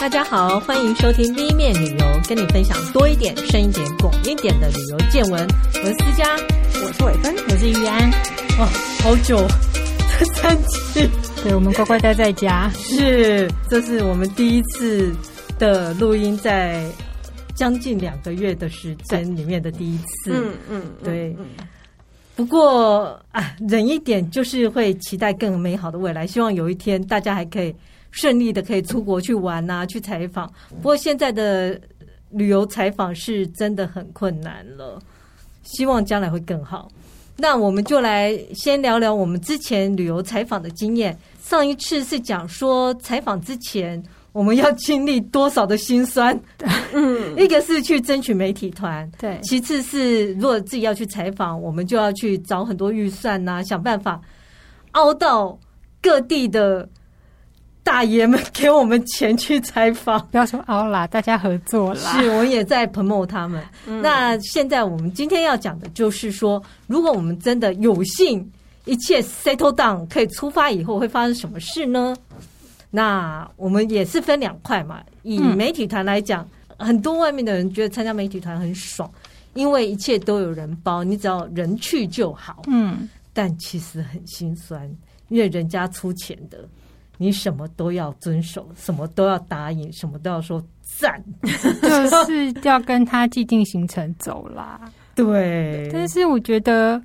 大家好，欢迎收听 V 面旅游，跟你分享多一点、深一点、广一点的旅游见闻。我是思佳，我是伟芬，我是玉安。哇，好久，这三期，对，我们乖乖待在家。是，这是我们第一次的录音，在将近两个月的时间里面的第一次。嗯嗯，对。不过啊，忍一点就是会期待更美好的未来。希望有一天大家还可以顺利的可以出国去玩啊，去采访。不过现在的旅游采访是真的很困难了，希望将来会更好。那我们就来先聊聊我们之前旅游采访的经验。上一次是讲说采访之前。我们要经历多少的辛酸？嗯，一个是去争取媒体团，对；其次是如果自己要去采访，我们就要去找很多预算呐、啊，想办法凹到各地的大爷们给我们钱去采访。不要说凹啦，大家合作啦。是，我也在 promote 他们。嗯、那现在我们今天要讲的就是说，如果我们真的有幸一切 settle down 可以出发以后，会发生什么事呢？那我们也是分两块嘛。以媒体团来讲，嗯，很多外面的人觉得参加媒体团很爽，因为一切都有人包，你只要人去就好。嗯，但其实很心酸，因为人家出钱的，你什么都要遵守，什么都要答应，什么都要说赞，就是要跟他既定行程走啦。对，但是我觉得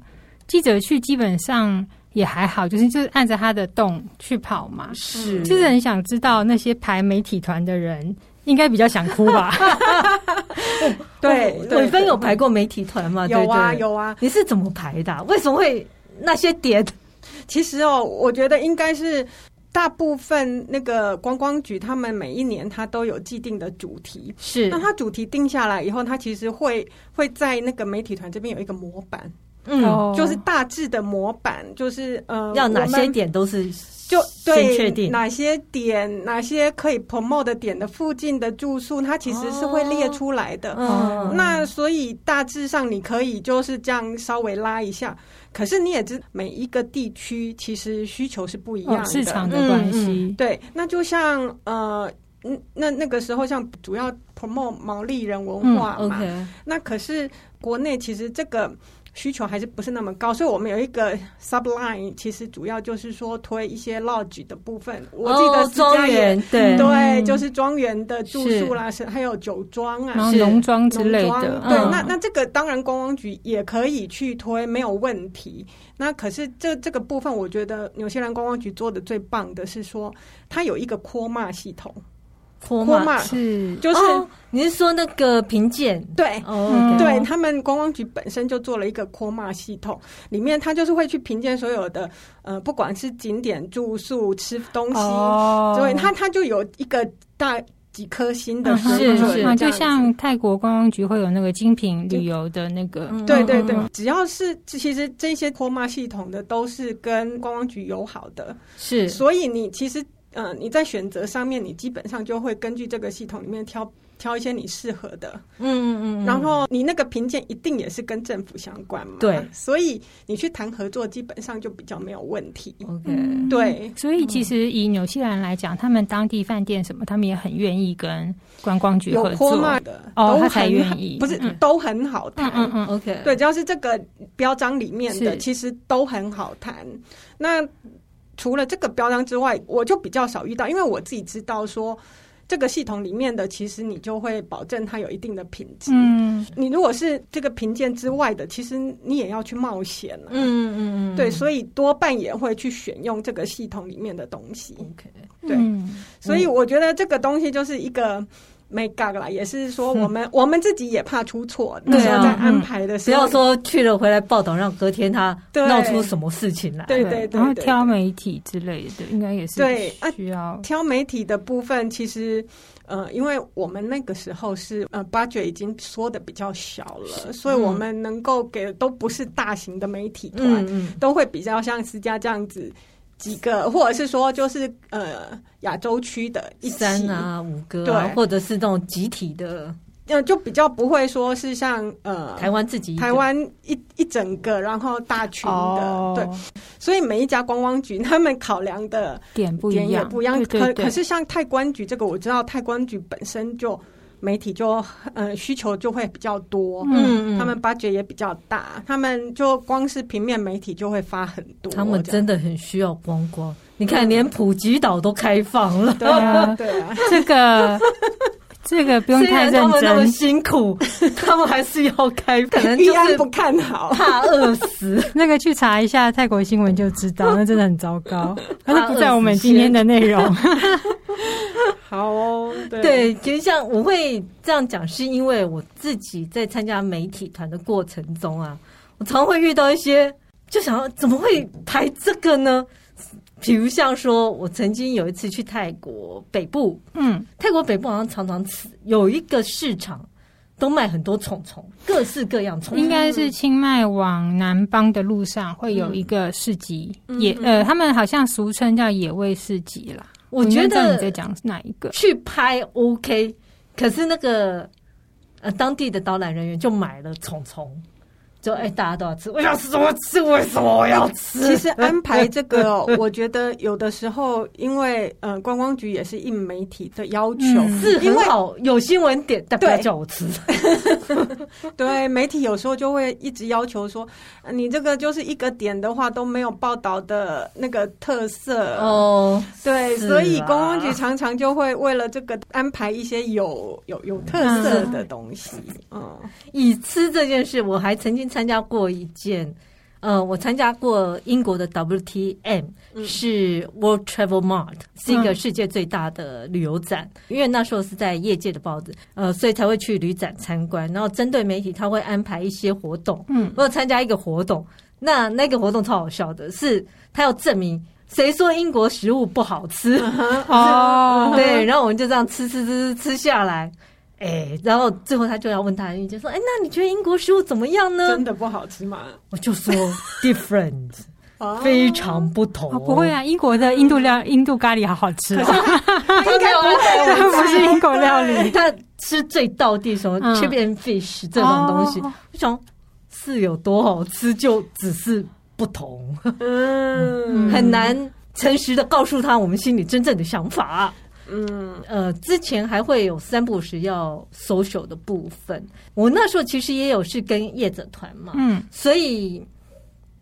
记者去基本上。也还好，就是就是按着他的动去跑嘛。是，就是很想知道那些排媒体团的人应该比较想哭吧？对，伟芬有排过媒体团吗？有啊，有啊。你是怎么排的啊？为什么会那些点？其实哦，我觉得应该是大部分那个观光局，他们每一年他都有既定的主题。是，那他主题定下来以后，他其实会会在那个媒体团这边有一个模板。嗯，就是大致的模板，就是呃，要哪些点都是就对，确定哪些点，哪些可以 promote 的点的附近的住宿，它其实是会列出来的。哦、那所以大致上你可以就是这样稍微拉一下。可是你也知，每一个地区其实需求是不一样的，哦、市场的关系、嗯嗯。对，那就像呃，那那个时候像主要 promote 毛利人文化嘛，嗯 okay、那可是国内其实这个。需求还是不是那么高，所以我们有一个 subline，其实主要就是说推一些 lodge 的部分。我记得庄园，对对，就是庄园的住宿啦，是还有酒庄啊，是农庄之类的。对，那那这个当然观光局也可以去推，没有问题。那可是这这个部分，我觉得纽西兰观光局做的最棒的是说，它有一个 COMA 系统。科马。是，就是、哦、你是说那个评鉴？对，哦。okay、对他们观光局本身就做了一个科马系统，里面他就是会去评鉴所有的呃，不管是景点、住宿、吃东西，哦、所以他他就有一个大几颗星的水准，是是，就像泰国观光局会有那个精品旅游的那个，对对对，只要是其实这些科马系统的都是跟观光局友好的，是，所以你其实。嗯、呃，你在选择上面，你基本上就会根据这个系统里面挑挑一些你适合的。嗯嗯嗯。然后你那个评鉴一定也是跟政府相关嘛？对。所以你去谈合作，基本上就比较没有问题。OK。对。所以其实以纽西兰来讲，他们当地饭店什么，他们也很愿意跟观光局合作的。哦，他才愿意，不是、嗯、都很好谈。嗯嗯。OK。对，只要是这个标章里面的，其实都很好谈。那。除了这个标章之外，我就比较少遇到，因为我自己知道说，这个系统里面的，其实你就会保证它有一定的品质。嗯，你如果是这个评鉴之外的，其实你也要去冒险了。嗯嗯嗯，对，所以多半也会去选用这个系统里面的东西。OK，对，嗯，所以我觉得这个东西就是一个。没搞啦，也是说我们我们自己也怕出错，那时候在安排的时候，不要说去了回来报道，让隔天他闹出什么事情来。对对对，然后挑媒体之类的，应该也是对需要挑媒体的部分。其实，呃，因为我们那个时候是呃，budget 已经缩的比较小了，所以我们能够给的都不是大型的媒体团，都会比较像思佳这样子。几个，或者是说，就是呃，亚洲区的一三啊，五个、啊，对，或者是这种集体的，呃，就比较不会说是像呃台湾自己台湾一一整个，然后大群的，哦、对，所以每一家观光局他们考量的点不一样，也不一样。可可是像太观局这个，我知道太观局本身就媒体就呃需求就会比较多，嗯，他们 budget 也比较大，他们就光是平面媒体就会发很多，他们真的很需要观光。你看，连普吉岛都开放了，对啊，对啊，这个。这个不用太认真，他们那么辛苦，他们还是要开，可能就是不看好，怕饿死。那个去查一下泰国新闻就知道，那真的很糟糕。但是不在我们今天的内容。好哦，对，对，其实像我会这样讲，是因为我自己在参加媒体团的过程中啊，我常会遇到一些，就想要怎么会排这个呢？比如像说，我曾经有一次去泰国北部，嗯，泰国北部好像常常吃有一个市场，都卖很多虫虫，各式各样虫。应该是清迈往南邦的路上会有一个市集，嗯、野呃，他们好像俗称叫野味市集啦。我觉得你在讲哪一个？去拍 OK，可是那个呃当地的导览人员就买了虫虫。就哎，大家都要吃，我要吃我吃？为什么我要吃？其实安排这个、哦，我觉得有的时候，因为呃，观光局也是应媒体的要求，嗯、是很好，有新闻点，但不要叫我吃。对，媒体有时候就会一直要求说，你这个就是一个点的话都没有报道的那个特色哦。对，所以观光局常常就会为了这个安排一些有有有特色的东西。嗯，以吃这件事，我还曾经。参加过一件，呃，我参加过英国的 WTM，是 World Travel Mart，是一个世界最大的旅游展。因为那时候是在业界的报纸，呃，所以才会去旅展参观。然后针对媒体，他会安排一些活动。嗯，我有参加一个活动，那那个活动超好笑的，是他要证明谁说英国食物不好吃 哦，对，然后我们就这样吃吃吃吃下来。哎、欸，然后最后他就要问他的意见，说：“哎、欸，那你觉得英国食物怎么样呢？真的不好吃吗？”我就说：“different，非常不同。哦”不会啊，英国的印度料、印度咖喱好好吃，应该不会，不是英国料理。他吃最道地什么 chip and fish 这种东西，我想是有多好吃，就只是不同。嗯，很难诚实的告诉他我们心里真正的想法。嗯，呃，之前还会有三不时要 social 的部分。我那时候其实也有是跟业者团嘛，嗯，所以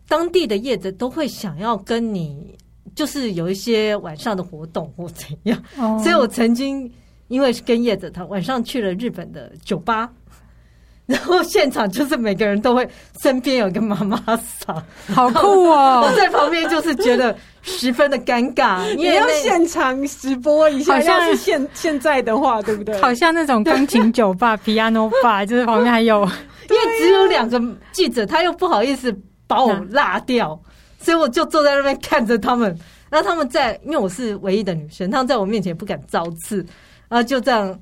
当地的业者都会想要跟你，就是有一些晚上的活动或怎样。哦，所以我曾经因为是跟业者团，晚上去了日本的酒吧。然后现场就是每个人都会身边有一个妈妈桑，好酷哦！我在旁边就是觉得十分的尴尬，因为要现场直播一下，好像是现现在的话，对不对？好像那种钢琴酒吧 （piano bar），就是旁边还有，因为只有两个记者，他又不好意思把我落掉，所以我就坐在那边看着他们。然后他们在，因为我是唯一的女生，他们在我面前不敢造次，然后就这样。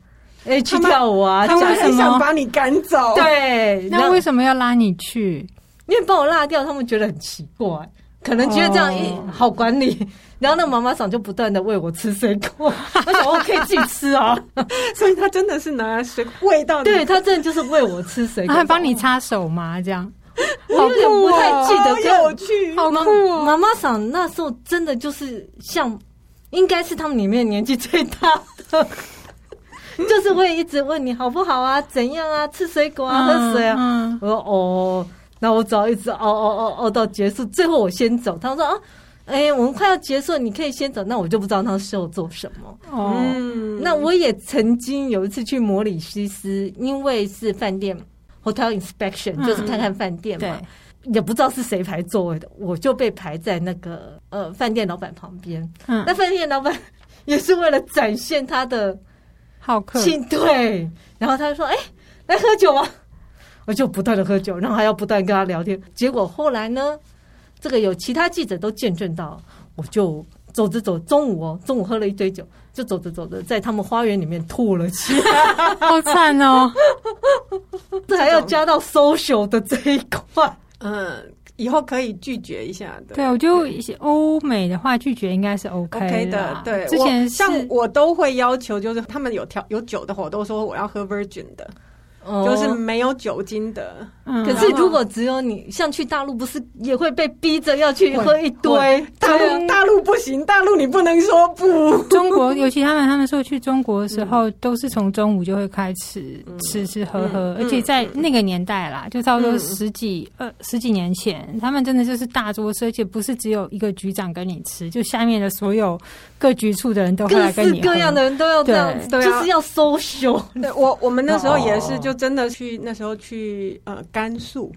哎，去跳舞啊！他们很想把你赶走。对，那为什么要拉你去？因为把我拉掉，他们觉得很奇怪，可能觉得这样一好管理。然后那妈妈桑就不断的喂我吃水果，我想我可以自己吃啊。所以他真的是拿水喂到，对他真的就是喂我吃水果，还帮你擦手吗？这样，我有点不太记得，好有趣，好酷哦。妈妈桑那时候真的就是像，应该是他们里面年纪最大的。就是会一直问你好不好啊，怎样啊，吃水果啊，喝水啊。我说哦，那我只要一直熬熬熬熬到结束，最后我先走。他们说啊，哎、欸，我们快要结束，你可以先走。那我就不知道他是要做什么。哦，嗯、那我也曾经有一次去摩里西斯，因为是饭店 hotel inspection，、嗯、就是看看饭店嘛，对也不知道是谁排座位的，我就被排在那个呃饭店老板旁边。嗯，那饭店老板也是为了展现他的。好客，对，然后他就说：“哎、欸，来喝酒吗？”我就不断的喝酒，然后还要不断跟他聊天。结果后来呢，这个有其他记者都见证到，我就走着走，中午哦，中午喝了一堆酒，就走着走着，在他们花园里面吐了起来，好惨哦！这还要加到 social 的这一块，嗯。以后可以拒绝一下的。对，我就一些欧美的话拒绝应该是 OK 的。Okay 的对，之前像我都会要求，就是他们有调有酒的话，我都说我要喝 Virgin 的。哦、就是没有酒精的。嗯、可是如果只有你，像去大陆，不是也会被逼着要去喝一堆？大陆大陆不行，大陆你不能说不。中国尤其他们他们说去中国的时候，嗯、都是从中午就会开始吃吃喝喝，嗯、而且在那个年代啦，就差不多十几呃、嗯、十几年前，他们真的就是大桌吃，而且不是只有一个局长跟你吃，就下面的所有各局处的人都会来跟你。各式各样的人都要这样，对就是要 social。对我我们那时候也是，就真的去、哦、那时候去呃。甘肃，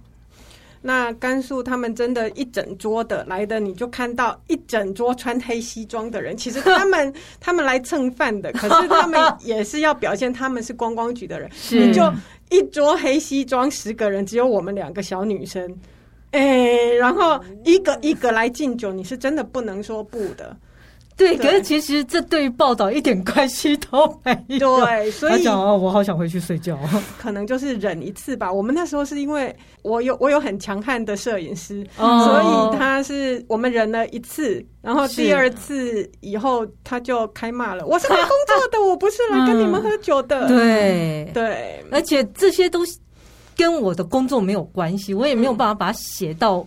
那甘肃他们真的，一整桌的来的，你就看到一整桌穿黑西装的人。其实 他们他们来蹭饭的，可是他们也是要表现他们是观光局的人。你就一桌黑西装，十个人，只有我们两个小女生，哎、欸，然后一个一个来敬酒，你是真的不能说不的。对，可是其实这对于报道一点关系都没有。对，所以讲哦，我好想回去睡觉。可能就是忍一次吧。我们那时候是因为我有我有很强悍的摄影师，哦、所以他是我们忍了一次，然后第二次以后他就开骂了。是我是来工作的，我不是来跟你们喝酒的。嗯、对对，而且这些都跟我的工作没有关系，我也没有办法把它写到。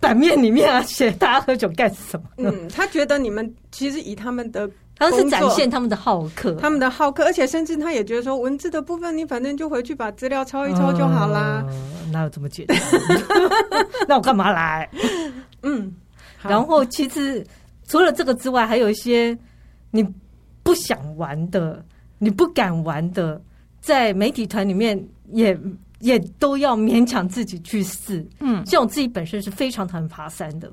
版面里面啊，写大家喝酒干什么？嗯，他觉得你们其实以他们的，他是展现他们的好客，他们的好客，而且甚至他也觉得说，文字的部分你反正就回去把资料抄一抄就好啦。呃、哪有这么简单？那我干嘛来？嗯，然后其实除了这个之外，还有一些你不想玩的、你不敢玩的，在媒体团里面也。也都要勉强自己去试，嗯，像我自己本身是非常讨厌爬山的，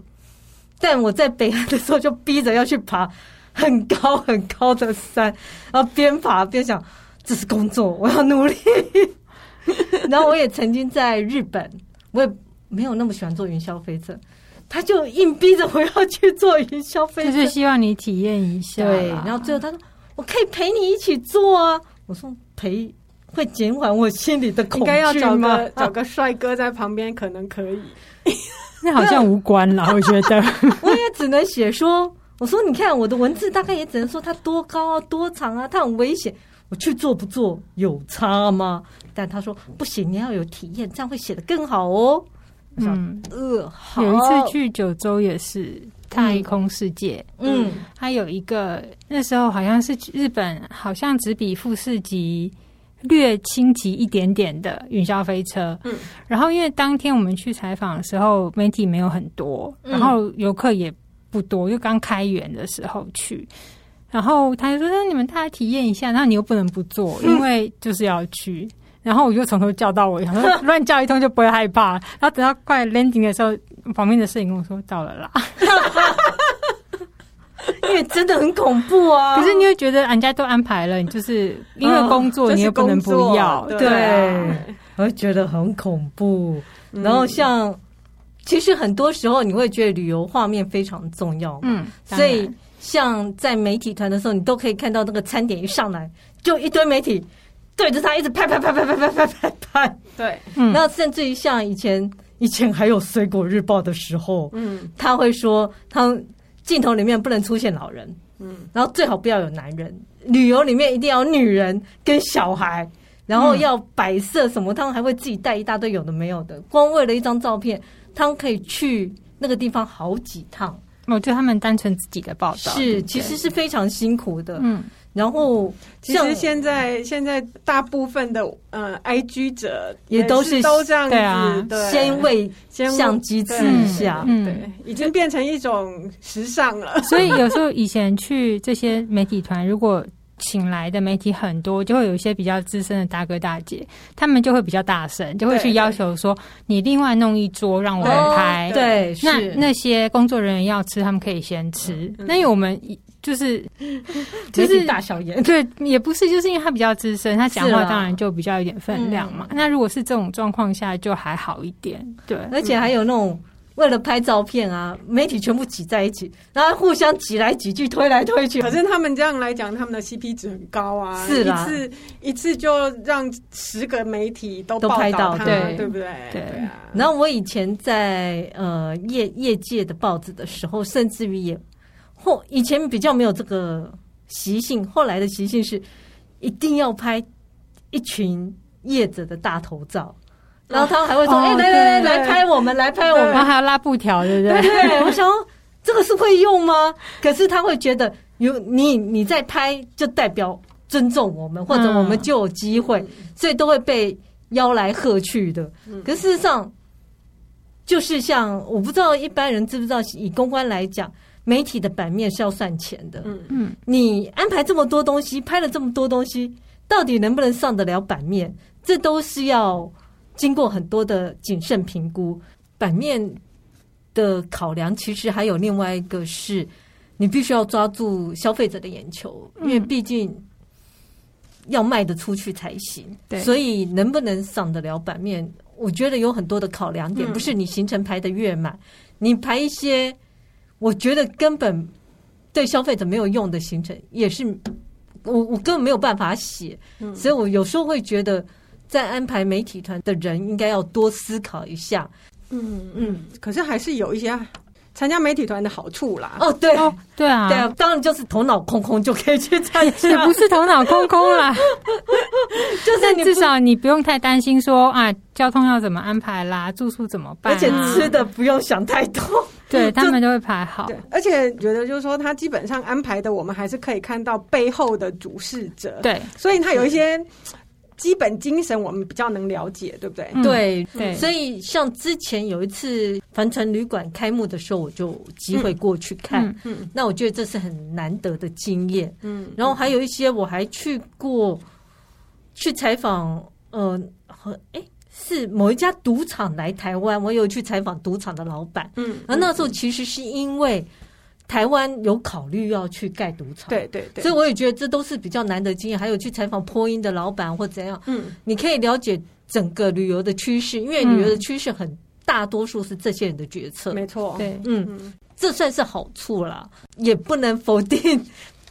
但我在北岸的时候就逼着要去爬很高很高的山，然后边爬边想这是工作，我要努力。然后我也曾经在日本，我也没有那么喜欢做云霄飞车，他就硬逼着我要去做云霄飞车，就是希望你体验一下。对，然后最后他说我可以陪你一起做啊，我说陪。会减缓我心里的恐惧吗？应该要找个找个帅哥在旁边，可能可以。那好像无关了，我觉得。我也只能写说，我说你看我的文字，大概也只能说它多高啊，多长啊，它很危险。我去做不做有差吗？但他说不行，你要有体验，这样会写得更好哦。嗯，呃，好。有一次去九州也是太空世界，嗯，他有一个那时候好像是日本，好像只比富士急。略轻级一点点的云霄飞车，嗯，然后因为当天我们去采访的时候，媒体没有很多，然后游客也不多，就刚开园的时候去，然后他就说：“那你们大家体验一下，那你又不能不做，因为就是要去。”然后我就从头叫到尾，然后乱叫一通就不会害怕。然后等到快 landing 的时候，旁边的摄影跟我说：“到了啦。” 因为真的很恐怖啊！可是你会觉得人家都安排了，你就是因为工作，你也不能不要。对，我会觉得很恐怖。然后像，其实很多时候你会觉得旅游画面非常重要。嗯，所以像在媒体团的时候，你都可以看到那个餐点一上来，就一堆媒体对着他一直拍拍拍拍拍拍拍拍拍。对，嗯，那甚至于像以前以前还有《水果日报》的时候，嗯，他会说他。镜头里面不能出现老人，嗯，然后最好不要有男人。旅游里面一定要女人跟小孩，然后要摆设什么，他们还会自己带一大堆有的没有的。光为了一张照片，他们可以去那个地方好几趟。我觉得他们单纯自己的报道是，其实是非常辛苦的，嗯。然后，其实现在现在大部分的呃，IG 者也都是都这样子，对啊，先为相机刺一下，嗯，对，已经变成一种时尚了。所以有时候以前去这些媒体团，如果请来的媒体很多，就会有一些比较资深的大哥大姐，他们就会比较大声，就会去要求说，你另外弄一桌让我们拍。对，那那些工作人员要吃，他们可以先吃。那因为我们。就是 就是大小眼，对，也不是，就是因为他比较资深，他讲话当然就比较有点分量嘛。那如果是这种状况下，就还好一点。对，而且还有那种为了拍照片啊，媒体全部挤在一起，然后互相挤来挤去，推来推去。反正他们这样来讲，他们的 CP 值很高啊，是一次一次就让十个媒体都都拍到，对对不对？对啊。然后我以前在呃业业界的报纸的时候，甚至于也。后以前比较没有这个习性，后来的习性是一定要拍一群叶子的大头照，然后他们还会说：“哎，来来来，来拍我们，来拍我们。”然后还要拉布条，对不对？对，我想这个是会用吗？可是他会觉得有你你在拍，就代表尊重我们，或者我们就有机会，所以都会被邀来喝去的。可是事实上，就是像我不知道一般人知不知道，以公关来讲。媒体的版面是要算钱的，嗯嗯，你安排这么多东西，拍了这么多东西，到底能不能上得了版面？这都是要经过很多的谨慎评估。版面的考量，其实还有另外一个是，你必须要抓住消费者的眼球，因为毕竟要卖得出去才行。对，所以能不能上得了版面，我觉得有很多的考量点，不是你行程排得越满，你排一些。我觉得根本对消费者没有用的行程，也是我我根本没有办法写，所以我有时候会觉得，在安排媒体团的人应该要多思考一下。嗯嗯，可是还是有一些。参加媒体团的好处啦，哦对。哦对啊，对啊，当然就是头脑空空就可以去参加，也不是头脑空空啦，就是你至少你不用太担心说啊，交通要怎么安排啦，住宿怎么办，啊，而且吃的不用想太多，对 他们都会排好，对，而且觉得就是说他基本上安排的，我们还是可以看到背后的主事者，对，所以他有一些。基本精神我们比较能了解，对不对？嗯、对对，所以像之前有一次帆船旅馆开幕的时候，我就机会过去看。嗯，嗯，那我觉得这是很难得的经验。嗯，然后还有一些我还去过去采访，呃，和哎是某一家赌场来台湾，我有去采访赌场的老板。嗯，然后那时候其实是因为。台湾有考虑要去盖赌场，对对对，所以我也觉得这都是比较难得经验。还有去采访波音的老板或怎样，嗯，你可以了解整个旅游的趋势，因为旅游的趋势很大多数是这些人的决策，没错，对，嗯，这算是好处啦，也不能否定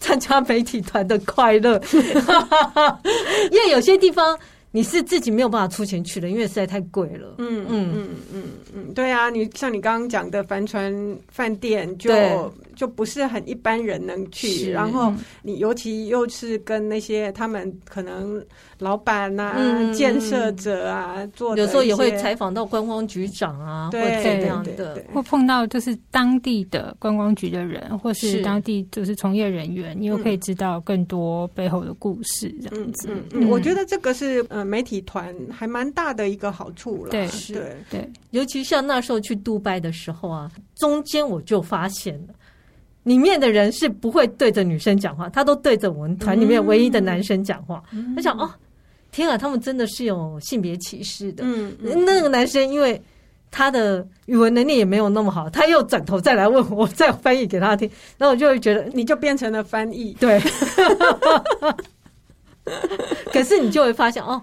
参加媒体团的快乐，因为有些地方。你是自己没有办法出钱去的，因为实在太贵了。嗯嗯。嗯嗯嗯，对啊，你像你刚刚讲的帆船饭店就，就就不是很一般人能去。然后你尤其又是跟那些他们可能老板啊、嗯、建设者啊做，有时候也会采访到观光局长啊，对或这样的，或碰到就是当地的观光局的人，或是当地就是从业人员，你又可以知道更多背后的故事，这样子。嗯嗯，我觉得这个是呃媒体团还蛮大的一个好处了，对，对，对，尤其像那时候去杜拜的时候啊，中间我就发现了，里面的人是不会对着女生讲话，他都对着我们团里面唯一的男生讲话。他、嗯、想，哦，天啊，他们真的是有性别歧视的。嗯，那个男生因为他的语文能力也没有那么好，他又转头再来问我，再翻译给他听，然后我就会觉得，你就变成了翻译，对。可是你就会发现，哦。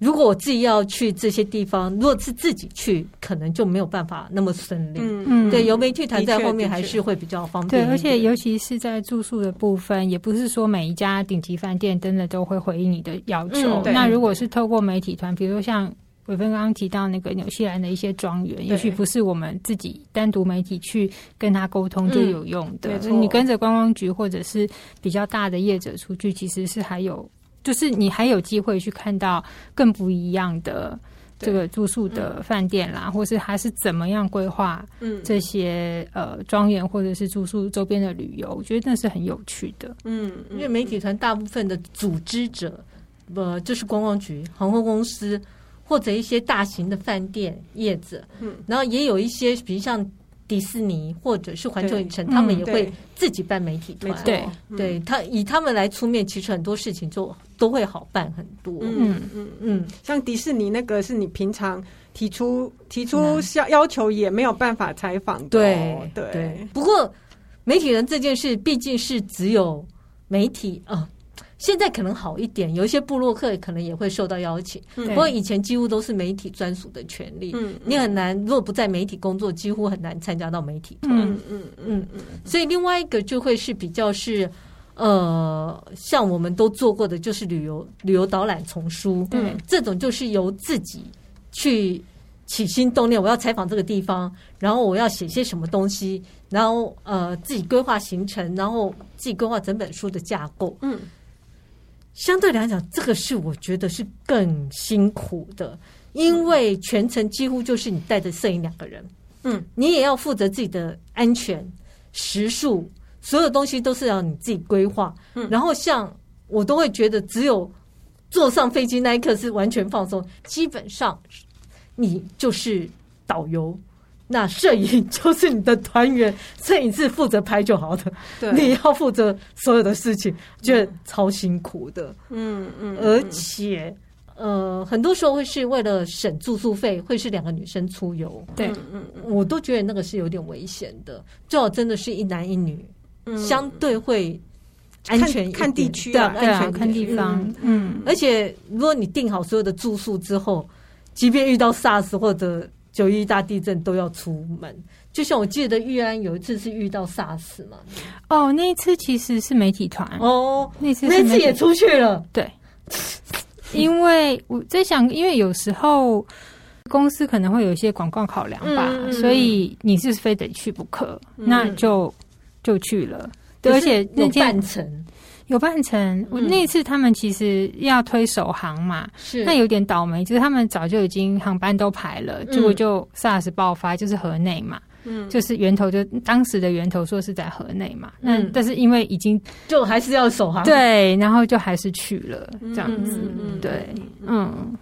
如果我自己要去这些地方，如果是自己去，可能就没有办法那么顺利。嗯嗯，对，有媒体团在后面还是会比较方便。对，而且尤其是在住宿的部分，也不是说每一家顶级饭店真的都会回应你的要求。嗯、那如果是透过媒体团，比如说像伟芬刚刚提到那个纽西兰的一些庄园，也许不是我们自己单独媒体去跟他沟通就有用的。嗯、你跟着观光局或者是比较大的业者出去，其实是还有。就是你还有机会去看到更不一样的这个住宿的饭店啦，或是他是怎么样规划这些呃庄园或者是住宿周边的旅游，我觉得那是很有趣的。嗯，因为媒体团大部分的组织者，呃，就是观光局、航空公司或者一些大型的饭店业者，嗯，然后也有一些，比如像。迪士尼或者是环球影城，他们也会自己办媒体团。对，对他以他们来出面，其实很多事情就都会好办很多。嗯嗯嗯，像迪士尼那个，是你平常提出提出要要求也没有办法采访的。对对。不过媒体人这件事，毕竟是只有媒体啊。现在可能好一点，有一些部落客可能也会受到邀请。不过以前几乎都是媒体专属的权利，嗯，你很难，如果不在媒体工作，几乎很难参加到媒体团。嗯嗯嗯嗯。所以另外一个就会是比较是，呃，像我们都做过的，就是旅游旅游导览丛书，对，这种就是由自己去起心动念，我要采访这个地方，然后我要写些什么东西，然后呃自己规划行程，然后自己规划整本书的架构，嗯。相对来讲，这个是我觉得是更辛苦的，因为全程几乎就是你带着摄影两个人，嗯，你也要负责自己的安全、时数，所有东西都是要你自己规划。嗯，然后像我都会觉得，只有坐上飞机那一刻是完全放松，基本上你就是导游。那摄影就是你的团员，摄影师负责拍就好了。对，你要负责所有的事情，觉得超辛苦的。嗯嗯，而且呃，很多时候会是为了省住宿费，会是两个女生出游。对，嗯嗯，我都觉得那个是有点危险的。最好真的是一男一女，相对会安全看地区对，安全看地方。嗯，而且如果你订好所有的住宿之后，即便遇到 SARS 或者九一大地震都要出门，就像我记得玉安有一次是遇到 SARS 嘛。哦，那一次其实是媒体团哦，那次那次也出去了。对，因为我在想，因为有时候公司可能会有一些广告考量吧，嗯、所以你是非得去不可，嗯、那就就去了。而且那半程。有半程，我那次他们其实要推首航嘛，是。那有点倒霉，就是他们早就已经航班都排了，结果就 SARS 爆发，就是河内嘛，嗯，就是源头就当时的源头说是在河内嘛，嗯，但是因为已经就还是要首航，对，然后就还是去了这样子，对，嗯，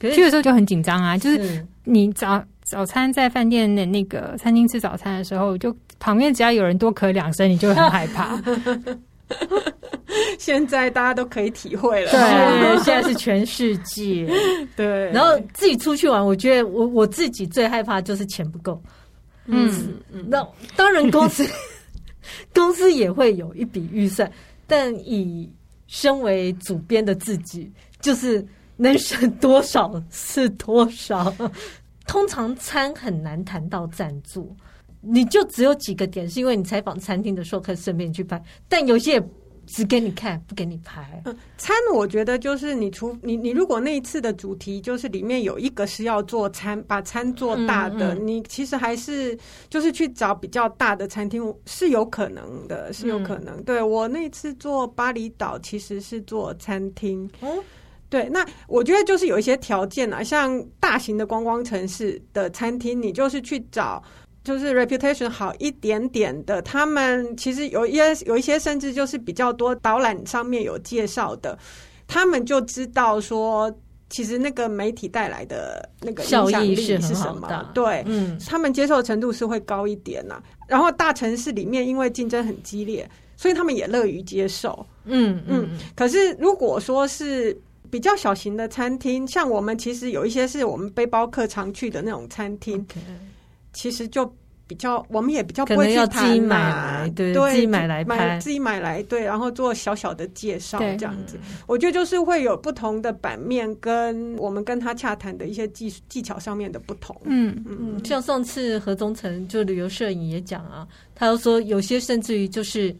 可是去的时候就很紧张啊，就是。你早早餐在饭店的那个餐厅吃早餐的时候，就旁边只要有人多咳两声，你就很害怕。现在大家都可以体会了，对，现在是全世界，对。然后自己出去玩，我觉得我我自己最害怕就是钱不够，嗯，那当然公司 公司也会有一笔预算，但以身为主编的自己，就是能省多少是多少。通常餐很难谈到赞助。你就只有几个点，是因为你采访餐厅的时候可以顺便去拍，但有些只给你看，不给你拍。嗯，餐我觉得就是你除你你如果那一次的主题就是里面有一个是要做餐，把餐做大的，嗯嗯，你其实还是就是去找比较大的餐厅是有可能的，是有可能。嗯、对我那次做巴厘岛其实是做餐厅，嗯，对，那我觉得就是有一些条件啊，像大型的观光城市的餐厅，你就是去找。就是 reputation 好一点点的，他们其实有一些有一些甚至就是比较多导览上面有介绍的，他们就知道说，其实那个媒体带来的那个影响力是什么？对，嗯，他们接受程度是会高一点呐、啊。然后大城市里面因为竞争很激烈，所以他们也乐于接受。嗯嗯。可是如果说是比较小型的餐厅，像我们其实有一些是我们背包客常去的那种餐厅。其实就比较，我们也比较不会去谈嘛，对，自己买来拍，自己买来，对，然后做小小的介绍这样子。我觉得就是会有不同的版面，跟我们跟他洽谈的一些技技巧上面的不同。嗯嗯，像上次何宗成就旅游摄影也讲啊，他又说有些甚至于就是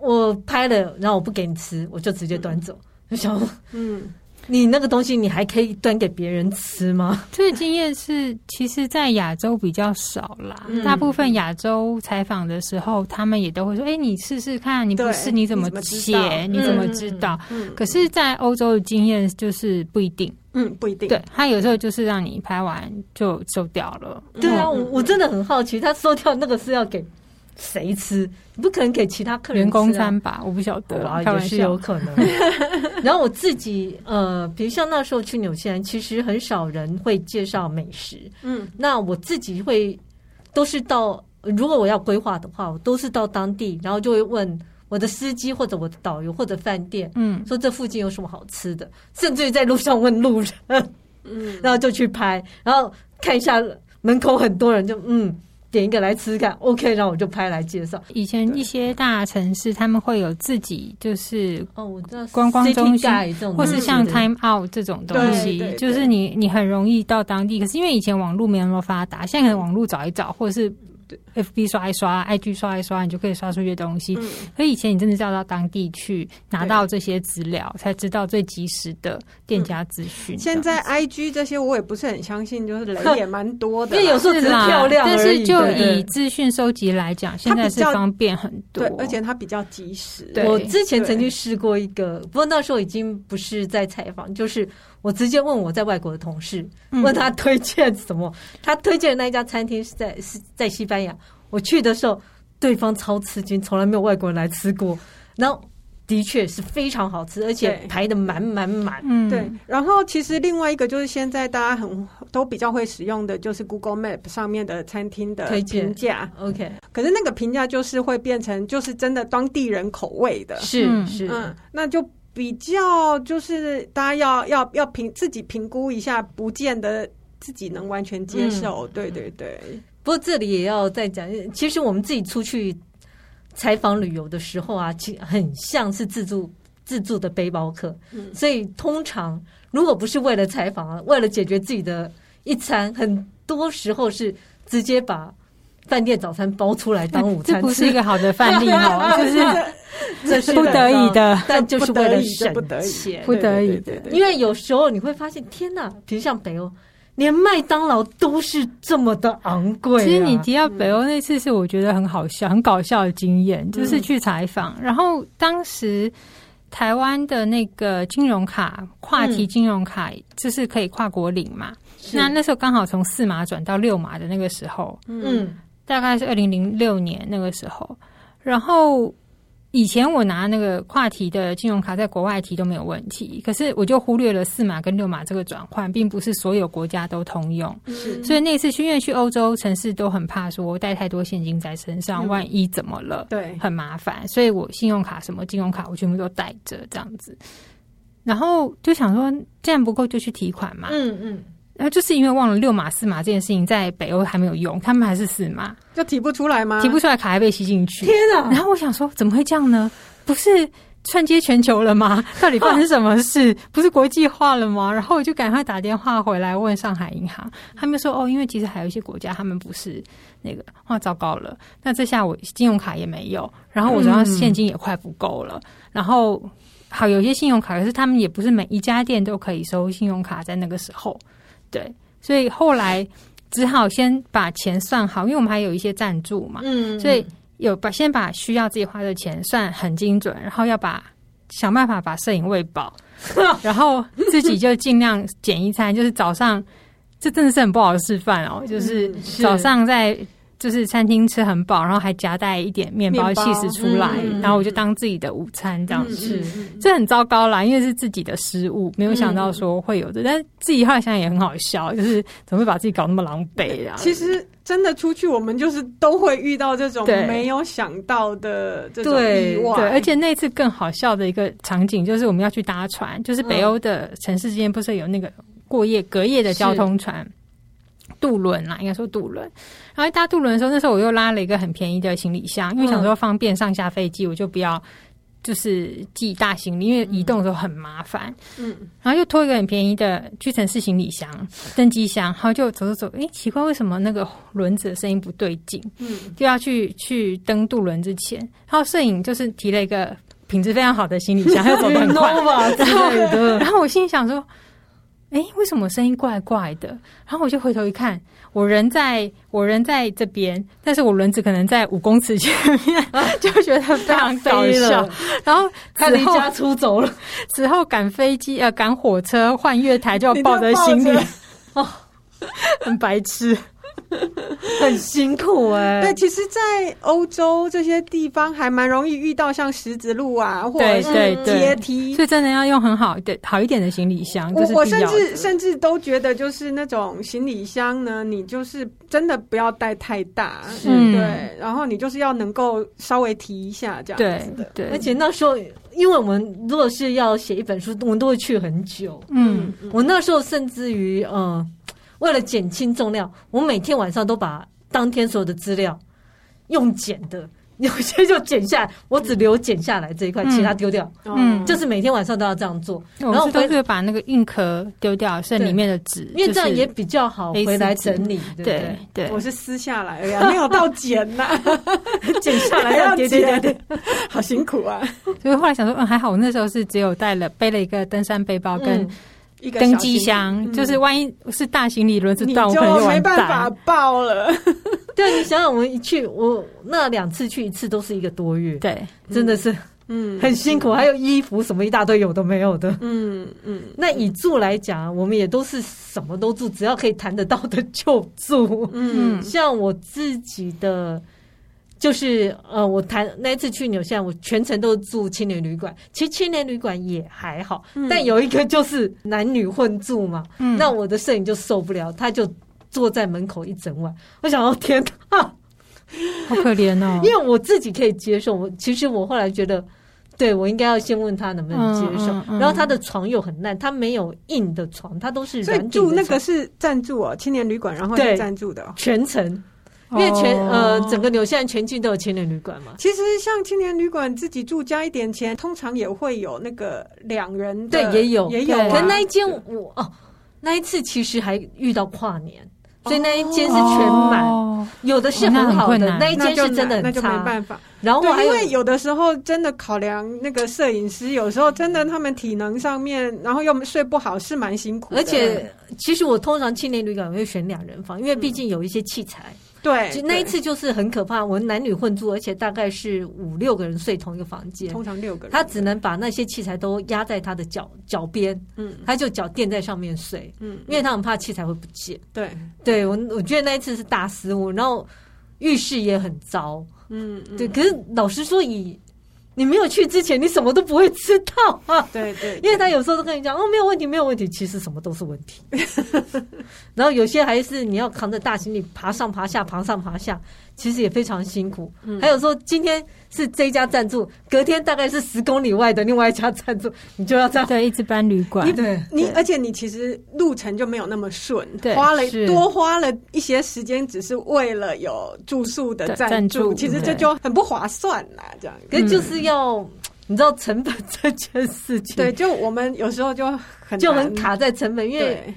我拍了，然后我不给你吃，我就直接端走，就想嗯。你那个东西，你还可以端给别人吃吗？这个经验是，其实，在亚洲比较少啦。嗯、大部分亚洲采访的时候，他们也都会说：“哎、欸，你试试看，你不试你怎么写？你怎么知道？”嗯嗯、可是，在欧洲的经验就是不一定。嗯，不一定。对，他有时候就是让你拍完就收掉了。对啊，我我真的很好奇，他收掉那个是要给谁吃？你不可能给其他客人、啊、员工餐吧？我不晓得啊，也是有可能。然后我自己呃，比如像那时候去纽西兰，其实很少人会介绍美食。嗯，那我自己会都是到，如果我要规划的话，我都是到当地，然后就会问我的司机或者我的导游或者饭店，嗯，说这附近有什么好吃的，甚至于在路上问路人，嗯，然后就去拍，然后看一下门口很多人就嗯。点一个来吃看，OK，然后我就拍来介绍。以前一些大城市他们会有自己就是哦，我知道观光中心，或是像 Time Out 这种东西，就是你你很容易到当地。可是因为以前网络没那么发达，现在可能网络找一找，或者是 FB 刷一刷，IG 刷一刷，你就可以刷出一些东西。嗯、可以前你真的是要到当地去拿到这些资料，才知道最及时的店家资讯。现在 IG 这些我也不是很相信，就是雷也蛮多的，因为有时候只是漂亮，但是就以资讯收集来讲，现在是方便很多，对，而且它比较及时。对，我之前曾经试过一个，不过那时候已经不是在采访，就是。我直接问我在外国的同事，问他推荐什么？嗯、他推荐的那一家餐厅是在是在西班牙。我去的时候，对方超吃惊，从来没有外国人来吃过。然后的确是非常好吃，而且排的满满满。嗯，对。然后其实另外一个就是现在大家很都比较会使用的，就是 Google Map 上面的餐厅的评价。OK，可是那个评价就是会变成就是真的当地人口味的，是是，嗯，那就。比较就是大家要要要评自己评估一下，不见得自己能完全接受。嗯、对对对。不过这里也要再讲，其实我们自己出去采访旅游的时候啊，其很像是自助自助的背包客。嗯、所以通常如果不是为了采访啊，为了解决自己的一餐，很多时候是直接把饭店早餐包出来当午餐，这不是一个好的范例哦，就是。这是不得已的，但就是为了省钱，不得已的。因为有时候你会发现，天哪！比如像北欧，连麦当劳都是这么的昂贵。其实你提到北欧那次，是我觉得很好笑、很搞笑的经验，就是去采访，然后当时台湾的那个金融卡跨提金融卡，就是可以跨国领嘛。那那时候刚好从四码转到六码的那个时候，嗯，大概是二零零六年那个时候，然后。以前我拿那个跨提的金融卡在国外提都没有问题，可是我就忽略了四码跟六码这个转换，并不是所有国家都通用。是所以那次去，因为去欧洲城市都很怕说带太多现金在身上，万一怎么了，对，很麻烦。所以我信用卡什么金融卡我全部都带着这样子，然后就想说，既然不够就去提款嘛。嗯嗯。然后就是因为忘了六码四码这件事情，在北欧还没有用，他们还是四码，就提不出来吗？提不出来，卡还被吸进去。天啊！然后我想说，怎么会这样呢？不是串接全球了吗？到底发生什么事？不是国际化了吗？然后我就赶快打电话回来问上海银行，他们说哦，因为其实还有一些国家他们不是那个，哇，糟糕了！那这下我信用卡也没有，然后我手上现金也快不够了，嗯、然后好有些信用卡，可是他们也不是每一家店都可以收信用卡，在那个时候。对，所以后来只好先把钱算好，因为我们还有一些赞助嘛，嗯，所以有把先把需要自己花的钱算很精准，然后要把想办法把摄影喂饱，然后自己就尽量减一餐，就是早上，这真的是很不好的示范哦，就是。早上在。就是餐厅吃很饱，然后还夹带一点面包、起司出来，嗯、然后我就当自己的午餐这样子，嗯、这很糟糕啦，因为是自己的失误，没有想到说会有的，嗯、但自己后来想想也很好笑，就是怎么会把自己搞那么狼狈啊？其实真的出去，我们就是都会遇到这种没有想到的这种意外。对，对，而且那次更好笑的一个场景就是我们要去搭船，就是北欧的城市之间不是有那个过夜隔夜的交通船。渡轮啦，应该说渡轮。然后搭渡轮的时候，那时候我又拉了一个很便宜的行李箱，因为想说方便上下飞机，我就不要就是寄大行李，因为移动的时候很麻烦。嗯，然后又拖一个很便宜的屈臣氏行李箱、登机箱，然后就走走走，哎，奇怪，为什么那个轮子的声音不对劲？嗯，就要去去登渡轮之前，然后摄影就是提了一个品质非常好的行李箱，又走得很快。然后我心里想说。哎，为什么声音怪怪的？然后我就回头一看，我人在我人在这边，但是我轮子可能在五公尺前面，就觉得非常搞笑。然后他离家出走了，此后赶飞机呃赶火车换月台就要抱着行李，哦，很白痴。很辛苦哎、欸，对，其实，在欧洲这些地方还蛮容易遇到像石子路啊，或者是阶梯，所以真的要用很好的、好一点的行李箱。我我甚至甚至都觉得，就是那种行李箱呢，你就是真的不要带太大，嗯，对，然后你就是要能够稍微提一下这样子的，对，对。而且那时候，因为我们如果是要写一本书，我们都会去很久，嗯，我那时候甚至于，嗯。为了减轻重量，我每天晚上都把当天所有的资料用剪的，有些就剪下来，我只留剪下来这一块，其他丢掉。嗯，就是每天晚上都要这样做，然后都是把那个硬壳丢掉，剩里面的纸，因为这样也比较好回来整理。对对，我是撕下来呀，没有到剪呐，剪下来要叠叠叠，好辛苦啊。所以后来想说，嗯，还好我那时候是只有带了背了一个登山背包跟登机箱，就是万一是大行李轮子到，我可能就没办法抱了。对，你想想，我们一去，我那两次去一次都是一个多月，对，真的是，嗯，很辛苦，还有衣服什么一大堆，有的没有的，嗯嗯。那以住来讲，我们也都是什么都住，只要可以谈得到的就住，嗯。像我自己的，就是呃，我谈那一次去纽西兰，我全程都住青年旅馆，其实青年旅馆也还好，但有一个就是男女混住嘛，嗯，那我的摄影就受不了，他就。坐在门口一整晚，我想到天哪，好可怜哦！因为我自己可以接受，我其实我后来觉得，对我应该要先问他能不能接受。嗯嗯嗯、然后他的床又很烂，他没有硬的床，他都是软的。所以住那个是暂住哦，青年旅馆，然后是暂住的全程，因为全呃整个纽西兰全境都有青年旅馆嘛。其实像青年旅馆自己住加一点钱，通常也会有那个两人的，对，也有也有、啊。可那一间我哦，那一次其实还遇到跨年。所以那一间是全满，有的是很好的，那一间是真的很差，那就没办法。然后因为有的时候真的考量那个摄影师，有时候真的他们体能上面，然后又睡不好，是蛮辛苦的。而且其实我通常青年旅馆会选两人房，因为毕竟有一些器材。对，那一次就是很可怕。我们男女混住，而且大概是五六个人睡同一个房间，通常六个人。他只能把那些器材都压在他的脚脚边，嗯，他就脚垫在上面睡，嗯，因为他很怕器材会不见。对，对我我觉得那一次是大失误，然后浴室也很糟，嗯，对。可是老实说，以你没有去之前，你什么都不会知道啊。对对，因为他有时候都跟你讲哦，没有问题，没有问题，其实什么都是问题。然后有些还是你要扛着大行李爬上爬下，爬上爬下。其实也非常辛苦，嗯、还有说今天是这一家赞助，隔天大概是十公里外的另外一家赞助，你就要这样。对，一直搬旅馆，对你，而且你其实路程就没有那么顺，对，花了多花了一些时间，只是为了有住宿的赞助，其实这就很不划算啦，这样，可是就是要、嗯、你知道成本 这件事情，对，就我们有时候就很就很卡在成本，因为。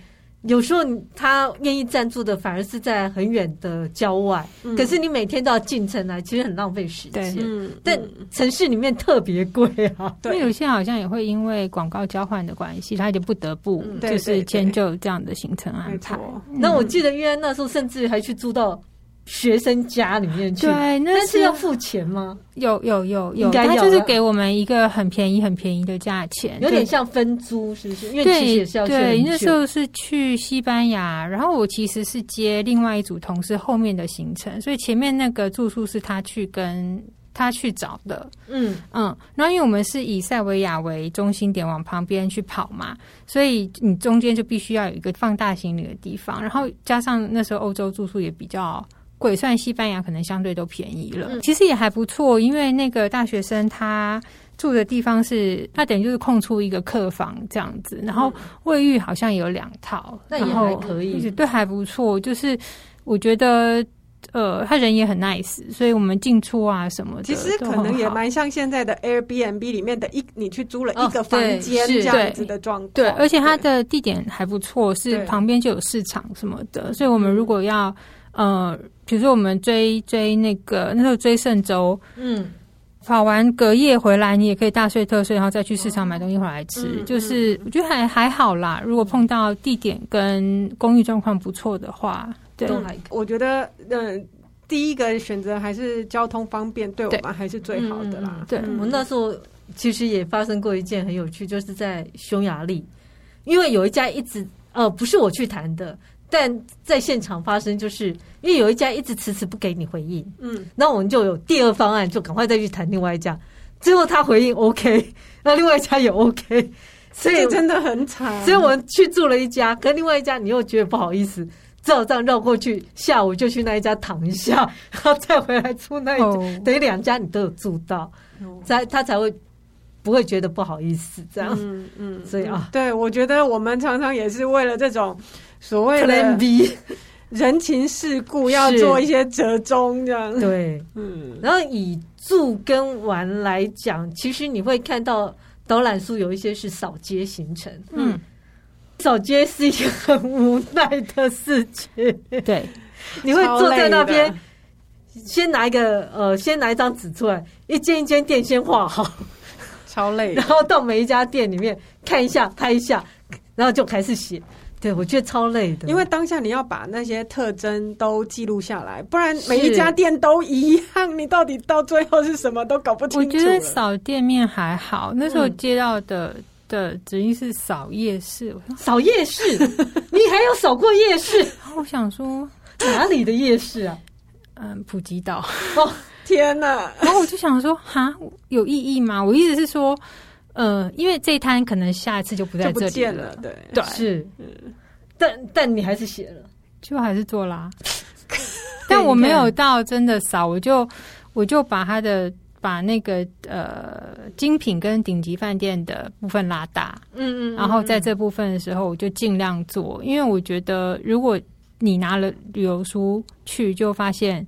有时候他愿意赞助的反而是在很远的郊外，嗯、可是你每天都要进城来，其实很浪费时间。嗯，但城市里面特别贵啊。对，因为有些好像也会因为广告交换的关系，他就不得不就是迁就这样的行程安排。那我记得，约安那时候甚至还去租到。学生家里面去，对，那是要付钱吗？有有有有，他就是给我们一个很便宜很便宜的价钱，有点像分租，是不是？因为其实也是要对，那时候是去西班牙，然后我其实是接另外一组同事后面的行程，所以前面那个住宿是他去跟他去找的，嗯嗯，然后因为我们是以塞维亚为中心点往旁边去跑嘛，所以你中间就必须要有一个放大行李的地方，然后加上那时候欧洲住宿也比较。鬼算西班牙可能相对都便宜了，嗯、其实也还不错，因为那个大学生他住的地方是，他等于就是空出一个客房这样子，然后卫浴好像有两套，那、嗯、也还可以，对，还不错。就是我觉得，呃，他人也很 nice，所以我们进出啊什么的，其实可能也蛮像现在的 Airbnb 里面的一，你去租了一个房间这样子的状况。对，而且它的地点还不错，是旁边就有市场什么的，所以我们如果要。呃，比如说我们追追那个那时候追圣周，嗯，跑完隔夜回来，你也可以大睡特睡，然后再去市场买东西回来吃。嗯、就是我觉得还还好啦。如果碰到地点跟公寓状况不错的话，对，我觉得嗯、呃，第一个选择还是交通方便，对我们还是最好的啦。对，我那时候其实也发生过一件很有趣，就是在匈牙利，因为有一家一直呃不是我去谈的。但在现场发生，就是因为有一家一直迟迟不给你回应，嗯，那我们就有第二方案，就赶快再去谈另外一家。最后他回应 OK，那另外一家也 OK，所以真的很惨。所以我们去住了一家，跟另外一家你又觉得不好意思，只好这样绕过去。下午就去那一家躺一下，然后再回来住那一家，哦、等于两家你都有住到，才他才会不会觉得不好意思这样。嗯嗯，所以啊，对，我觉得我们常常也是为了这种。所谓的 人情世故要做一些折中，这样。对，嗯。然后以住跟玩来讲，其实你会看到导览书有一些是扫街行程，嗯，扫街是一个很无奈的事情，对，你会坐在那边，先拿一个呃，先拿一张纸出来，一间一间店先画好，超累，然后到每一家店里面看一下，拍一下，然后就开始写。对，我觉得超累的，因为当下你要把那些特征都记录下来，不然每一家店都一样，你到底到最后是什么都搞不清楚。我觉得扫店面还好，那时候接到的、嗯、的指令是扫夜市，扫夜市，你还有扫过夜市？我想说哪里的夜市啊？嗯，普吉岛。哦，天哪！然后我就想说，哈，有意义吗？我意思是说。呃，因为这一摊可能下一次就不在这里了，了对。对。是，嗯，但但你还是写了，就还是做啦，但我没有到真的少，我就我就把他的把那个呃精品跟顶级饭店的部分拉大，嗯，嗯嗯，然后在这部分的时候，我就尽量做，因为我觉得如果你拿了旅游书去，就发现。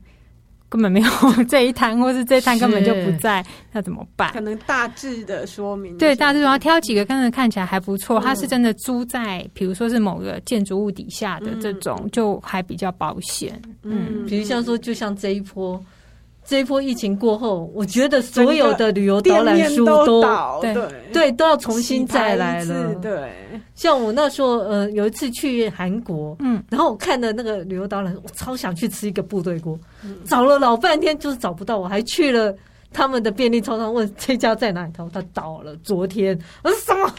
根本没有 这一摊，或是这一摊根本就不在，那怎么办？可能大致的说明，对，大致说挑几个，看着看起来还不错。它是真的租在，比如说是某个建筑物底下的这种，就还比较保险。嗯，比如像说，就像这一波。这一波疫情过后，我觉得所有的旅游导览书都对对。都要重新再来了。对，像我那时候，呃，有一次去韩国，嗯，然后我看的那个旅游导览，我超想去吃一个部队锅，嗯，找了老半天就是找不到，我还去了他们的便利超商问这家在哪里，他说他倒了，昨天，我说什么？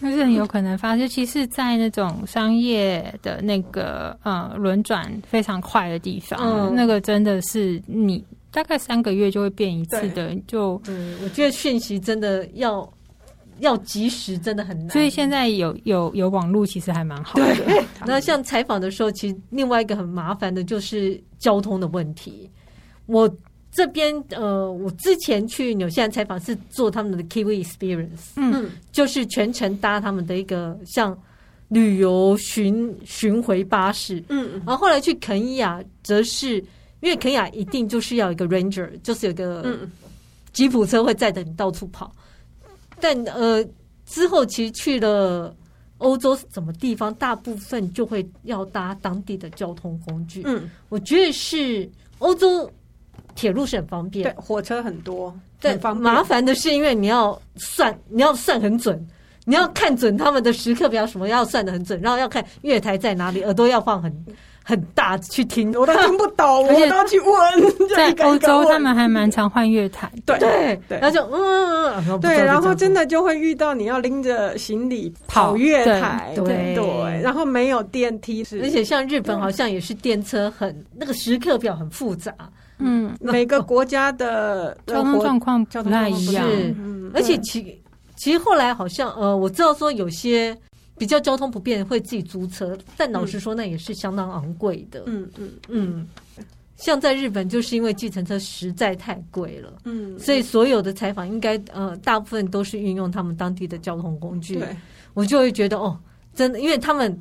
那是很有可能发生，其实，在那种商业的那个呃轮转非常快的地方，嗯，那个真的是你大概三个月就会变一次的，就嗯，我觉得讯息真的要要及时，真的很难。所以现在有有有网络，其实还蛮好的。对，那像采访的时候，其实另外一个很麻烦的就是交通的问题，我。这边呃，我之前去纽西兰采访是做他们的 Kiwi Experience，嗯，就是全程搭他们的一个像旅游巡巡回巴士，嗯，然后后来去肯亚则是因为肯亚一定就是要一个 Ranger，就是有个吉普车会载着你到处跑，但呃之后其实去了欧洲什么地方，大部分就会要搭当地的交通工具，嗯，我觉得是欧洲。铁路是很方便，对，火车很多，但麻烦的是，因为你要算，你要算很准，你要看准他们的时刻表什么，要算的很准，然后要看月台在哪里，耳朵要放很很大去听，我都听不懂，我都要去问。在欧洲，他们还蛮常换月台，对对对，然后就嗯嗯嗯，对，然后真的就会遇到你要拎着行李跑月台，对。对，然后没有电梯，是，而且像日本好像也是电车很那个时刻表很复杂。嗯，每个国家的 交通状况不太一样，嗯，而且其其实后来好像呃，我知道说有些比较交通不便会自己租车，但老实说那也是相当昂贵的。嗯嗯嗯，像在日本就是因为计程车实在太贵了，嗯，所以所有的采访应该呃大部分都是运用他们当地的交通工具。对，我就会觉得哦，真的，因为他们。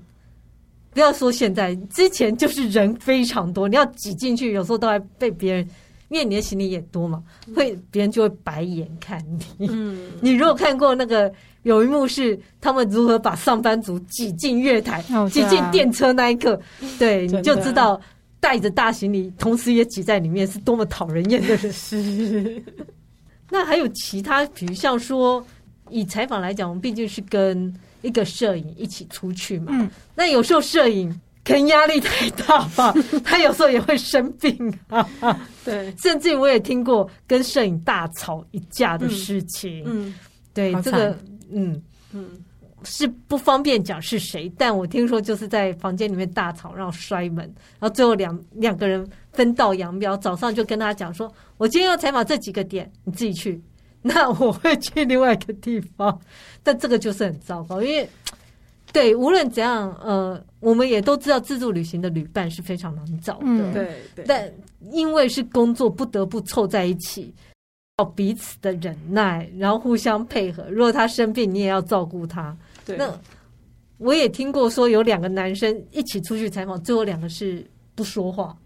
不要说现在，之前就是人非常多，你要挤进去，有时候都还被别人，因为你的行李也多嘛，会别人就会白眼看你。嗯，你如果看过那个有一幕是他们如何把上班族挤进月台、挤进电车那一刻，对，你就知道带着大行李，同时也挤在里面是多么讨人厌的事。那还有其他，比如像说以采访来讲，我们毕竟是跟。一个摄影一起出去嘛，嗯，那有时候摄影可能压力太大吧，他有时候也会生病啊。对，甚至我也听过跟摄影大吵一架的事情。嗯，对，这个，嗯嗯，是不方便讲是谁，但我听说就是在房间里面大吵，然后摔门，然后最后两两个人分道扬镳。早上就跟他讲说，我今天要采访这几个点，你自己去。那我会去另外一个地方，但这个就是很糟糕，因为对，无论怎样，呃，我们也都知道自助旅行的旅伴是非常难找的，嗯、对对。但因为是工作，不得不凑在一起，要彼此的忍耐，然后互相配合。如果他生病，你也要照顾他。对。那我也听过说有两个男生一起出去采访，最后两个是不说话。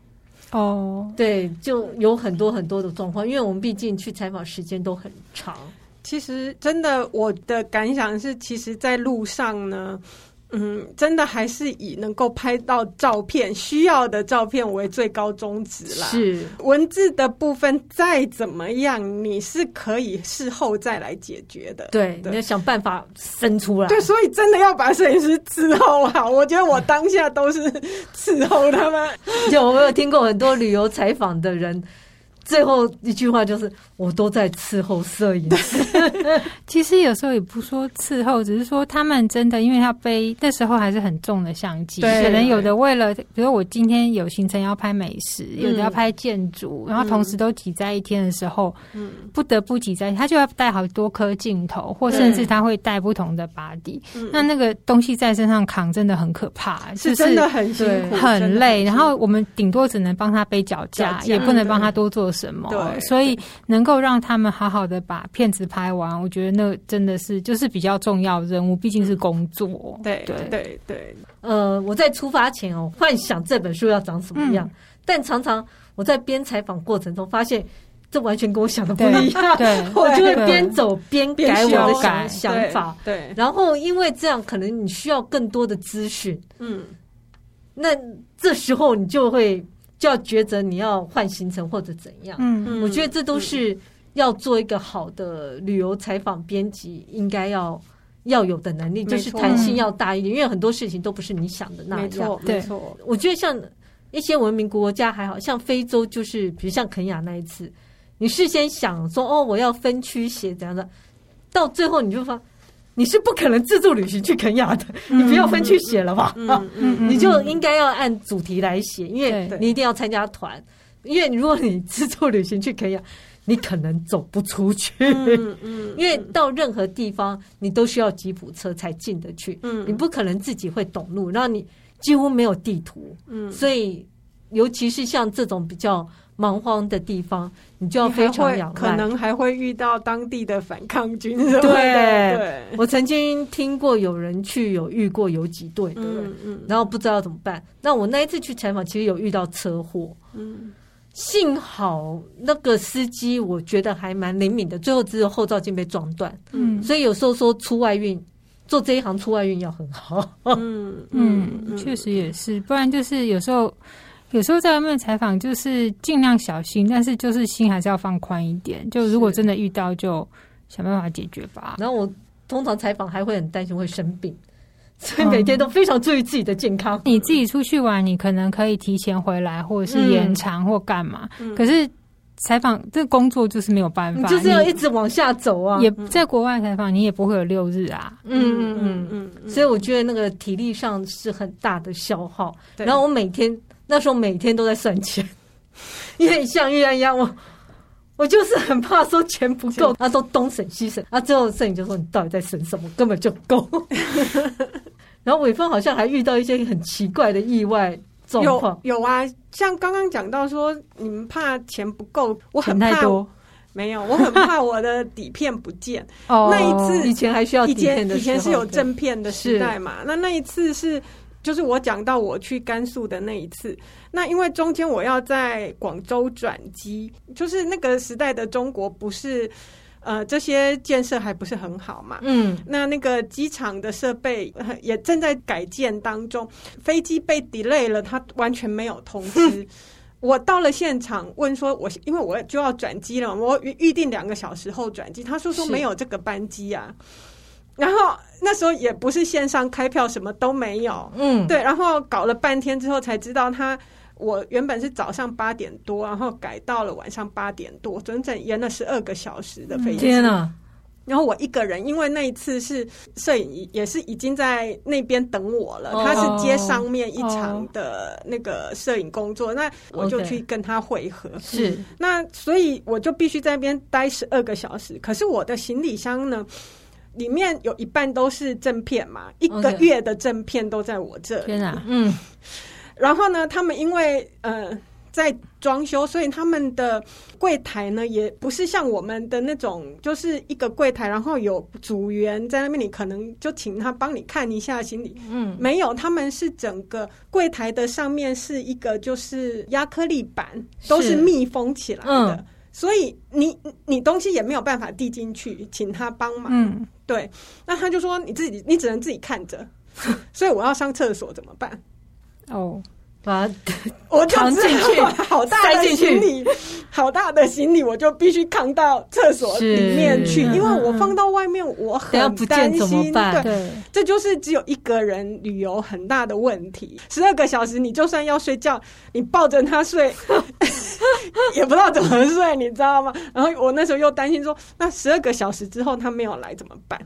哦，对，就有很多很多的状况，因为我们毕竟去采访时间都很长。其实，真的，我的感想是，其实，在路上呢。嗯，真的还是以能够拍到照片、需要的照片为最高宗旨啦。是文字的部分再怎么样，你是可以事后再来解决的。对，对你要想办法生出来。对，所以真的要把摄影师伺候好。我觉得我当下都是伺候他们。就我有听过很多旅游采访的人。最后一句话就是，我都在伺候摄影师。其实有时候也不说伺候，只是说他们真的，因为他背那时候还是很重的相机，可能有的为了，比如我今天有行程要拍美食，有的要拍建筑，然后同时都挤在一天的时候，嗯，不得不挤在，他就要带好多颗镜头，或甚至他会带不同的 body，那那个东西在身上扛真的很可怕，是真的很辛苦，很累。然后我们顶多只能帮他背脚架，也不能帮他多做。什么？对，所以能够让他们好好的把片子拍完，我觉得那真的是就是比较重要任务，毕竟是工作。对对对对。呃，我在出发前哦，幻想这本书要长什么样，嗯、但常常我在边采访过程中发现，这完全跟我想的不一样。对，对我就会边走边改我的想想法。对，对然后因为这样，可能你需要更多的资讯。嗯，那这时候你就会。就要抉择你要换行程或者怎样，嗯，我觉得这都是要做一个好的旅游采访编辑应该要要有的能力，就是弹性要大一点，因为很多事情都不是你想的那样。没错，没错。我觉得像一些文明国家还好像非洲，就是比如像肯雅那一次，你事先想说哦，我要分区写怎样的，到最后你就发。你是不可能自助旅行去肯雅的，你不要分去写了吧？你就应该要按主题来写，因为你一定要参加团。因为如果你自助旅行去肯雅，你可能走不出去。因为到任何地方你都需要吉普车才进得去。你不可能自己会懂路，然后你几乎没有地图。所以尤其是像这种比较。蛮荒的地方，你就要非常仰赖，可能还会遇到当地的反抗军。对，对我曾经听过有人去有遇过游击队的人，嗯嗯，然后不知道怎么办。那我那一次去采访，其实有遇到车祸，嗯，幸好那个司机我觉得还蛮灵敏的，最后只有后照镜被撞断。嗯，所以有时候说出外运，做这一行出外运要很好。嗯嗯，确实也是，不然就是有时候。有时候在外面采访，就是尽量小心，但是就是心还是要放宽一点。就如果真的遇到，就想办法解决吧。然后我通常采访还会很担心会生病，所以每天都非常注意自己的健康。嗯、你自己出去玩，你可能可以提前回来，或者是延长或干嘛。嗯、可是采访这个工作就是没有办法，你就是要一直往下走啊。也在国外采访，你也不会有六日啊。嗯嗯嗯嗯。所以我觉得那个体力上是很大的消耗。然后我每天。那时候每天都在算钱，因为像玉安一样，我我就是很怕说钱不够，他说东省西省，啊，最后摄影就说你到底在省什么，根本就够。然后伟峰好像还遇到一些很奇怪的意外状况，有有啊，像刚刚讲到说你们怕钱不够，我很怕，没有，我很怕我的底片不见。哦，那一次以前还需要底片的，以前是有正片的时代嘛，那那一次是。就是我讲到我去甘肃的那一次，那因为中间我要在广州转机，就是那个时代的中国不是，呃，这些建设还不是很好嘛，嗯，那那个机场的设备也正在改建当中，飞机被 delay 了，他完全没有通知。我到了现场问说，我因为我就要转机了，我预定两个小时后转机，他说说没有这个班机啊。然后那时候也不是线上开票，什么都没有。嗯，对。然后搞了半天之后才知道，他我原本是早上八点多，然后改到了晚上八点多，整整延了十二个小时的飞机。天哪！然后我一个人，因为那一次是摄影，也是已经在那边等我了。他是接上面一场的那个摄影工作，那我就去跟他会合。是。那所以我就必须在那边待十二个小时。可是我的行李箱呢？里面有一半都是正片嘛，一个月的正片都在我这里。天哪，嗯。然后呢，他们因为呃在装修，所以他们的柜台呢，也不是像我们的那种，就是一个柜台，然后有组员在那边，你可能就请他帮你看一下行李。嗯，没有，他们是整个柜台的上面是一个就是压克力板，都是密封起来的，嗯、所以你你东西也没有办法递进去，请他帮忙。嗯，对，那他就说你自己，你只能自己看着，所以我要上厕所怎么办？哦。把它我就 扛进去，好大的行李，好大的行李，我就必须扛到厕所里面去，因为我放到外面，我很担心。对，这就是只有一个人旅游很大的问题。十二个小时，你就算要睡觉，你抱着他睡，也不知道怎么睡，你知道吗？然后我那时候又担心说，那十二个小时之后他没有来怎么办？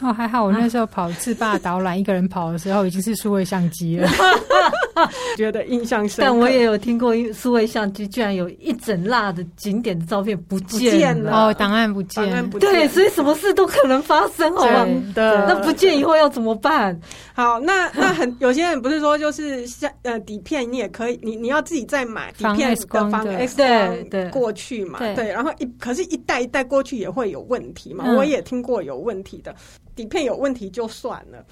哦，还好我那时候跑自霸导览，一个人跑的时候已经是数位相机了，觉得印象深。但我也有听过，数位相机居然有一整蜡的景点的照片不见了，哦，档案不见，档案不见。对，所以什么事都可能发生，好吗？的，那不见以后要怎么办？好，那那很有些人不是说就是像呃底片，你也可以，你你要自己再买底片的防 X 光过去嘛？对，然后一可是，一代一代过去也会有问题嘛？我也听过有问题的。底片有问题就算了，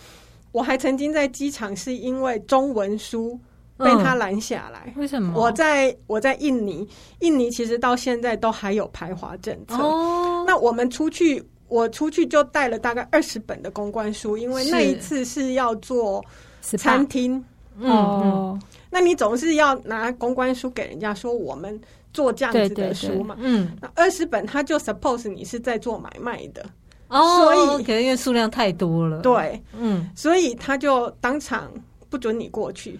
我还曾经在机场是因为中文书被他拦下来。为什么？我在我在印尼，印尼其实到现在都还有排华政策。哦，那我们出去，我出去就带了大概二十本的公关书，因为那一次是要做餐厅。嗯，那你总是要拿公关书给人家说我们做这样子的书嘛？嗯，那二十本他就 suppose 你是在做买卖的。哦，所以可能因为数量太多了，对，嗯，所以他就当场不准你过去。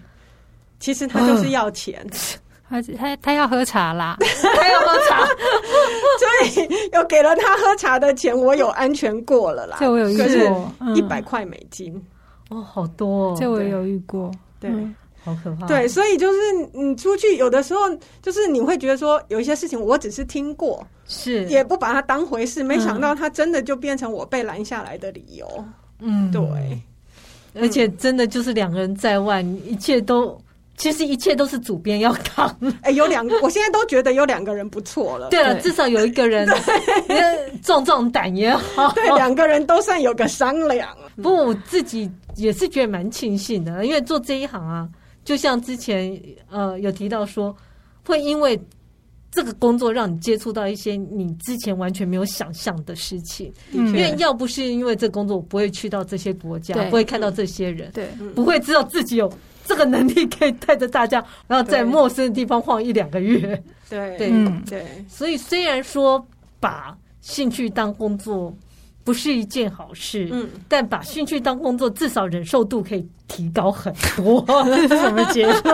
其实他就是要钱，他他他要喝茶啦，他要喝茶，所以有给了他喝茶的钱，我有安全过了啦。这我有遇过，一百块美金，哦，好多，哦这我有遇过，对。好可怕！对，所以就是你出去，有的时候就是你会觉得说，有一些事情我只是听过，是也不把它当回事，没想到它真的就变成我被拦下来的理由。嗯，对，而且真的就是两个人在外，一切都其实一切都是主编要扛。哎，有两个，我现在都觉得有两个人不错了。对了，至少有一个人壮壮胆也好，对，两个人都算有个商量。不过我自己也是觉得蛮庆幸的，因为做这一行啊。就像之前呃有提到说，会因为这个工作让你接触到一些你之前完全没有想象的事情。嗯，因为要不是因为这工作，我不会去到这些国家，不会看到这些人，对，不会知道自己有这个能力可以带着大家，然后在陌生的地方晃一两个月。对对对，所以虽然说把兴趣当工作。不是一件好事，嗯，但把兴趣当工作，至少忍受度可以提高很多。这是什么结论？这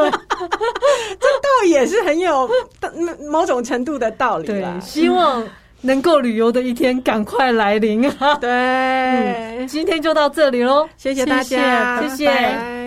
倒也是很有某种程度的道理。对，希望能够旅游的一天赶快来临啊！对，今天就到这里喽，谢谢大家，谢谢。